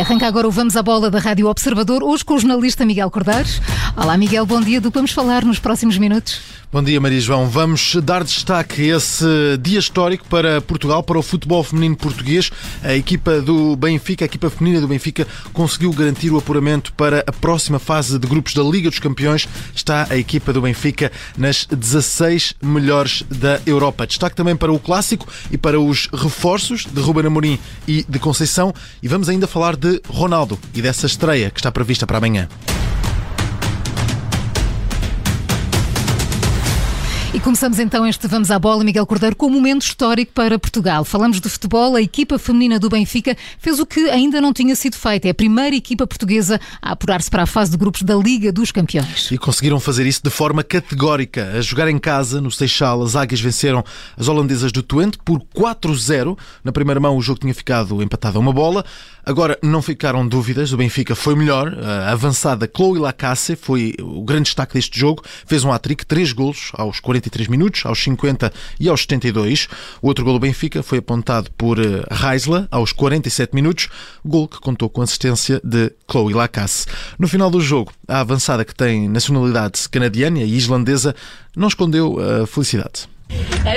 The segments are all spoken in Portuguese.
Arranca agora o Vamos à Bola da Rádio Observador, hoje com o jornalista Miguel Cordeiros. Olá, Miguel, bom dia. Do que vamos falar nos próximos minutos? Bom dia, Maria João. Vamos dar destaque a esse dia histórico para Portugal, para o futebol feminino português. A equipa do Benfica, a equipa feminina do Benfica, conseguiu garantir o apuramento para a próxima fase de grupos da Liga dos Campeões. Está a equipa do Benfica nas 16 melhores da Europa. Destaque também para o clássico e para os reforços de Ruben Amorim e de Conceição. E vamos ainda falar de Ronaldo e dessa estreia que está prevista para amanhã. Começamos então este Vamos à Bola, Miguel Cordeiro, com um momento histórico para Portugal. Falamos de futebol, a equipa feminina do Benfica fez o que ainda não tinha sido feito. É a primeira equipa portuguesa a apurar-se para a fase de grupos da Liga dos Campeões. E conseguiram fazer isso de forma categórica. A jogar em casa, no Seixal, as Águias venceram as holandesas do Twente por 4-0. Na primeira mão o jogo tinha ficado empatado a uma bola. Agora não ficaram dúvidas, o Benfica foi melhor. A avançada Chloe Lacasse foi o grande destaque deste jogo. Fez um hat-trick, três golos aos 43 minutos, aos 50 e aos 72. O outro gol do Benfica foi apontado por Reisler aos 47 minutos, gol que contou com assistência de Chloe Lacasse. No final do jogo, a avançada que tem nacionalidade canadiana e islandesa não escondeu a felicidade.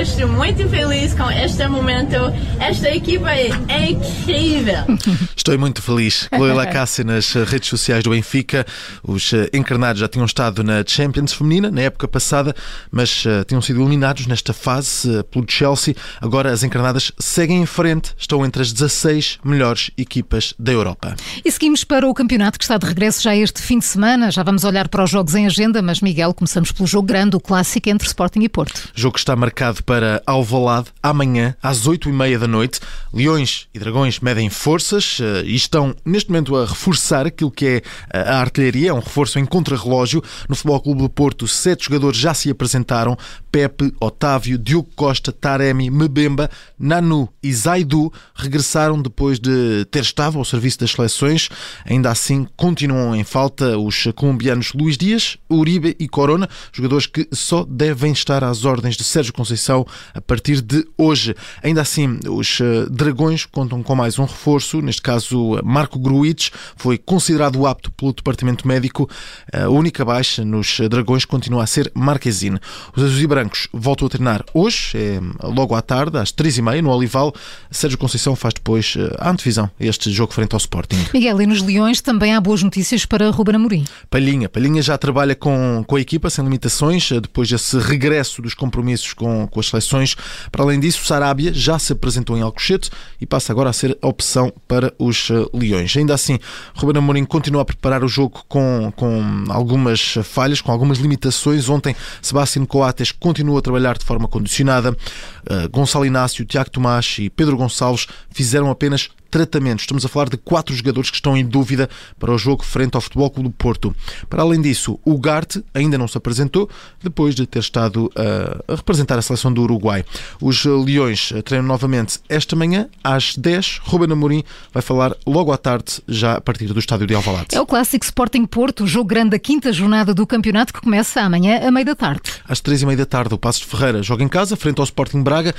Estou muito feliz com este momento. Esta equipa é incrível. Estou muito feliz. Chloe Lacasse nas redes sociais do Benfica. Os encarnados já tinham estado na Champions feminina na época passada, mas uh, tinham sido eliminados nesta fase uh, pelo Chelsea. Agora as encarnadas seguem em frente, estão entre as 16 melhores equipas da Europa. E seguimos para o campeonato que está de regresso já este fim de semana. Já vamos olhar para os jogos em agenda, mas Miguel, começamos pelo jogo grande, o clássico entre Sporting e Porto. Jogo que está marcado para Alvalade amanhã às 8h30 da noite. Leões e Dragões medem forças uh, e estão neste momento a reforçar aquilo que é a artilharia, é um reforço em contrarrelógio. No Futebol Clube do Porto, sete jogadores já se apresentaram: Pepe, Otávio, Diogo Costa, Taremi, Mbemba, Nanu e Zaidu regressaram depois de ter estado ao serviço das seleções. Ainda assim, continuam em falta os colombianos Luís Dias, Uribe e Corona, jogadores que só devem estar às ordens de Sérgio Conceição a partir de hoje. Ainda assim, os Dragões contam com mais um reforço, neste caso Marco Gruites, foi considerado apto pelo Departamento Médico. A única baixa nos Dragões continua a ser Marquezine. Os azuis e brancos voltam a treinar hoje, é logo à tarde, às três e meia, no Olival. Sérgio Conceição faz depois a antevisão a este jogo frente ao Sporting. Miguel, e nos Leões também há boas notícias para Ruben Amorim. Palhinha. Palhinha já trabalha com, com a equipa, sem limitações, depois desse regresso dos compromissos com, com as seleções. Para além disso, Sarabia já se apresentou em Alcochete e passa agora a ser a opção para os Leões. Ainda assim, Ruben Amorim continua a preparar o jogo com, com algumas falhas, com algumas limitações. Ontem, Sebastião Coates continua a trabalhar de forma condicionada. Uh, Gonçalo Inácio, Tiago Tomás e Pedro Gonçalves fizeram apenas tratamentos. Estamos a falar de quatro jogadores que estão em dúvida para o jogo frente ao Futebol Clube do Porto. Para além disso, o Garte ainda não se apresentou depois de ter estado a representar a seleção do Uruguai. Os Leões treinam novamente esta manhã às 10. Ruben Amorim vai falar logo à tarde, já a partir do estádio de Alvalade. É o clássico Sporting Porto, o jogo grande da quinta jornada do campeonato que começa amanhã à meia da tarde. Às três e meia da tarde, o Passos de Ferreira joga em casa frente ao Sporting Braga.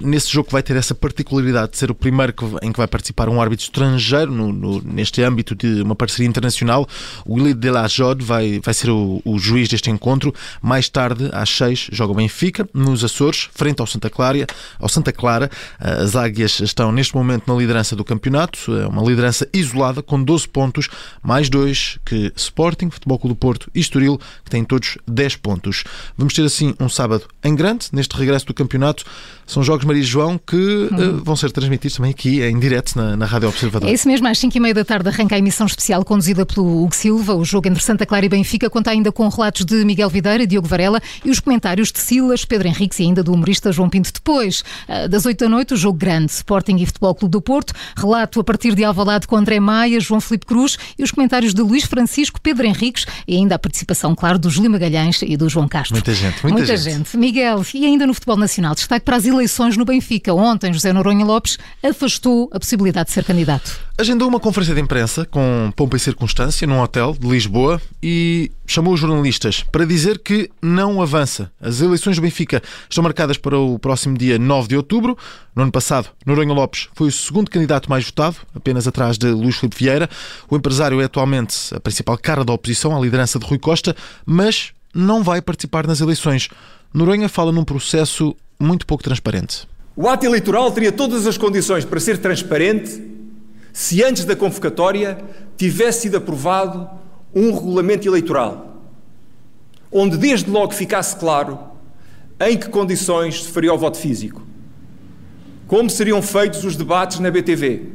Nesse jogo vai ter essa particularidade de ser o primeiro em que vai participar para um árbitro estrangeiro no, no, neste âmbito de uma parceria internacional. O Willy de la Jode vai, vai ser o, o, juiz deste encontro. Mais tarde, às 6, joga o Benfica, nos Açores, frente ao Santa Clara. Ao Santa Clara. As Águias estão neste momento na liderança do campeonato, é uma liderança isolada com 12 pontos, mais dois que Sporting, Futebol Clube do Porto e Estoril, que têm todos 10 pontos. Vamos ter assim um sábado em grande, neste regresso do campeonato. São jogos Maria João que uh, vão ser transmitidos também aqui em direto na, na Rádio Observador. É isso mesmo, às 5 e meia da tarde arranca a emissão especial conduzida pelo Hugo Silva. O jogo entre Santa Clara e Benfica conta ainda com relatos de Miguel Videira, Diogo Varela e os comentários de Silas, Pedro Henriques e ainda do humorista João Pinto. Depois, das 8 da noite, o jogo grande, Sporting e Futebol Clube do Porto. Relato a partir de Alvalade com André Maia, João Felipe Cruz e os comentários de Luís Francisco, Pedro Henriques e ainda a participação, claro, do Júlio Magalhães e do João Castro. Muita gente, muita, muita gente. gente. Miguel, e ainda no futebol nacional, destaque para as eleições no Benfica. Ontem, José Noronha Lopes afastou a possibilidade possibilidade de ser candidato? Agendou uma conferência de imprensa com pompa e circunstância num hotel de Lisboa e chamou os jornalistas para dizer que não avança. As eleições do Benfica estão marcadas para o próximo dia 9 de outubro. No ano passado, Noronha Lopes foi o segundo candidato mais votado, apenas atrás de Luís Filipe Vieira. O empresário é atualmente a principal cara da oposição à liderança de Rui Costa, mas não vai participar nas eleições. Noronha fala num processo muito pouco transparente. O ato eleitoral teria todas as condições para ser transparente se antes da convocatória tivesse sido aprovado um regulamento eleitoral, onde desde logo ficasse claro em que condições se faria o voto físico, como seriam feitos os debates na BTV,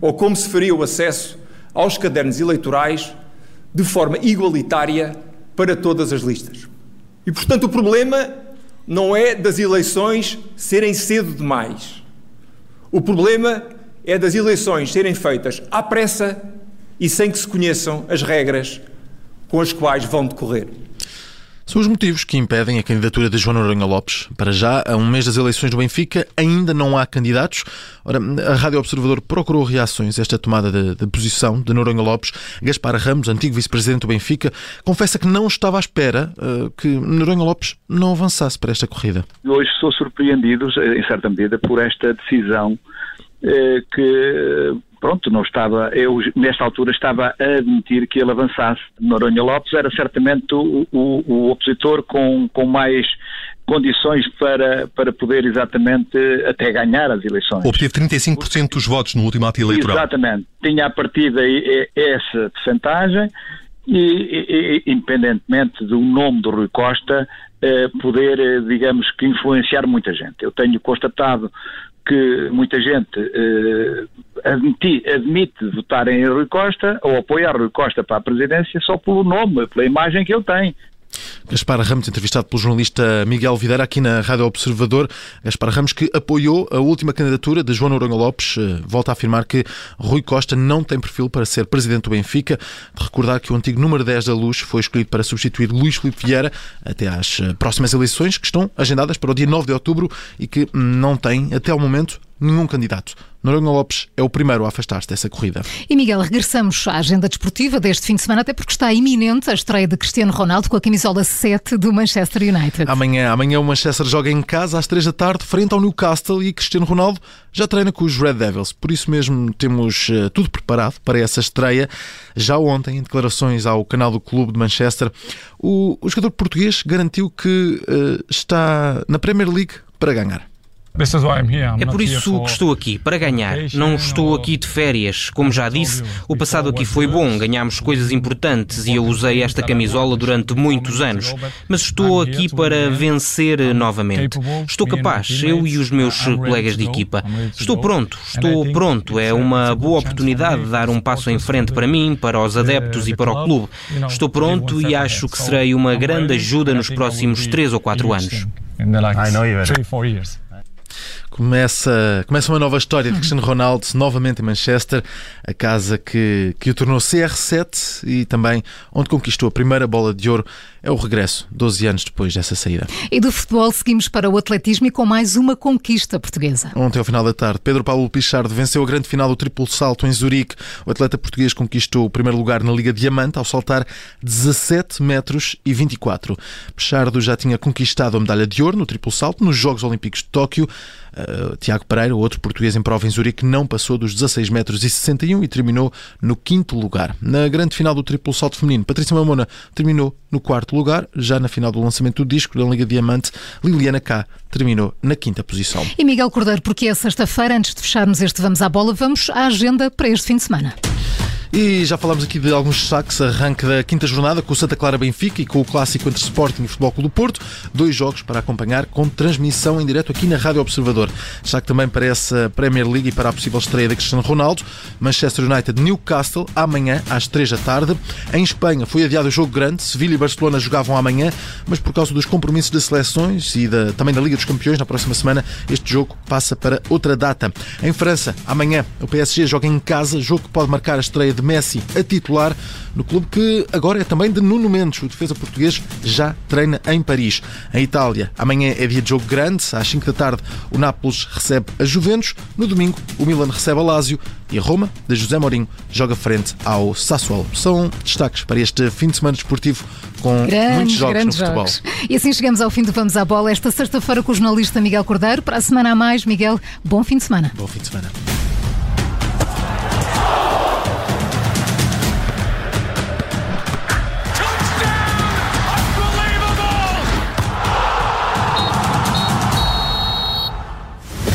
ou como se faria o acesso aos cadernos eleitorais de forma igualitária para todas as listas. E, portanto, o problema não é das eleições serem cedo demais. O problema é das eleições serem feitas à pressa e sem que se conheçam as regras com as quais vão decorrer. São os motivos que impedem a candidatura de João Noronha Lopes. Para já, a um mês das eleições do Benfica, ainda não há candidatos. Ora, a Rádio Observador procurou reações a esta tomada de, de posição de Noronha Lopes. Gaspar Ramos, antigo vice-presidente do Benfica, confessa que não estava à espera uh, que Noronha Lopes não avançasse para esta corrida. Hoje sou surpreendido, em certa medida, por esta decisão eh, que pronto, não estava, eu nesta altura estava a admitir que ele avançasse. Noronha Lopes era certamente o, o, o opositor com, com mais condições para, para poder exatamente até ganhar as eleições. Obteve 35% dos votos no último ato eleitoral. Exatamente. Tinha a partir daí essa percentagem e, e, independentemente do nome do Rui Costa, eh, poder, eh, digamos que, influenciar muita gente. Eu tenho constatado que muita gente eh, admite, admite votar em Rui Costa ou apoiar Rui Costa para a presidência só pelo nome, pela imagem que ele tem. Gaspar Ramos, entrevistado pelo jornalista Miguel Videira aqui na Rádio Observador. Gaspar Ramos, que apoiou a última candidatura de João Noronha Lopes, eh, volta a afirmar que Rui Costa não tem perfil para ser presidente do Benfica. De recordar que o antigo número 10 da Luz foi escolhido para substituir Luís Filipe Vieira até às eh, próximas eleições, que estão agendadas para o dia 9 de outubro e que não tem, até ao momento, nenhum candidato. Noronha Lopes é o primeiro a afastar-se dessa corrida. E Miguel, regressamos à agenda desportiva deste fim de semana, até porque está iminente a estreia de Cristiano Ronaldo com a camisola 7 do Manchester United. Amanhã, amanhã o Manchester joga em casa às 3 da tarde, frente ao Newcastle, e Cristiano Ronaldo já treina com os Red Devils. Por isso mesmo temos uh, tudo preparado para essa estreia. Já ontem, em declarações ao canal do Clube de Manchester, o, o jogador português garantiu que uh, está na Premier League para ganhar. É por isso que estou aqui, para ganhar. Não estou aqui de férias. Como já disse, o passado aqui foi bom, ganhámos coisas importantes e eu usei esta camisola durante muitos anos. Mas estou aqui para vencer novamente. Estou capaz, eu e os meus colegas de equipa. Estou pronto, estou pronto. É uma boa oportunidade de dar um passo em frente para mim, para os adeptos e para o clube. Estou pronto e acho que serei uma grande ajuda nos próximos 3 ou 4 anos. I know you Começa, começa uma nova história de Cristiano Ronaldo, novamente em Manchester, a casa que, que o tornou CR7 e também onde conquistou a primeira bola de ouro. É o regresso, 12 anos depois dessa saída. E do futebol seguimos para o atletismo e com mais uma conquista portuguesa. Ontem, ao final da tarde, Pedro Paulo Pichardo venceu a grande final do triplo salto em Zurique. O atleta português conquistou o primeiro lugar na Liga Diamante ao saltar 17 metros e 24. Pichardo já tinha conquistado a medalha de ouro no triplo salto nos Jogos Olímpicos de Tóquio. Uh, Tiago Pereira, outro português em prova em Zurique, não passou dos 16 metros e 61 e terminou no quinto lugar. Na grande final do triplo salto feminino, Patrícia Mamona terminou no quarto lugar. Já na final do lançamento do disco da Liga Diamante, Liliana K terminou na quinta posição. E Miguel Cordeiro, porque é sexta-feira, antes de fecharmos este Vamos à Bola, vamos à agenda para este fim de semana. E já falámos aqui de alguns destaques, arranque da quinta jornada com o Santa Clara Benfica e com o clássico entre Sporting e Futebol Clube do Porto. Dois jogos para acompanhar com transmissão em direto aqui na Rádio Observador. Destaque também para essa Premier League e para a possível estreia de Cristiano Ronaldo. Manchester United Newcastle amanhã às três da tarde. Em Espanha foi adiado o jogo grande. Sevilha e Barcelona jogavam amanhã, mas por causa dos compromissos de seleções e da, também da Liga dos Campeões na próxima semana, este jogo passa para outra data. Em França, amanhã o PSG joga em casa, jogo que pode marcar a estreia de Messi a titular no clube que agora é também de Nuno Mendes. O defesa português já treina em Paris. Em Itália, amanhã é dia de jogo grande. Às 5 da tarde, o Nápoles recebe a Juventus. No domingo, o Milan recebe a Lazio. E a Roma, de José Mourinho, joga frente ao Sassuolo. São destaques para este fim de semana desportivo com grandes, muitos jogos no futebol. Jogos. E assim chegamos ao fim do Vamos à Bola esta sexta-feira com o jornalista Miguel Cordeiro. Para a semana a mais, Miguel, bom fim de semana. Bom fim de semana.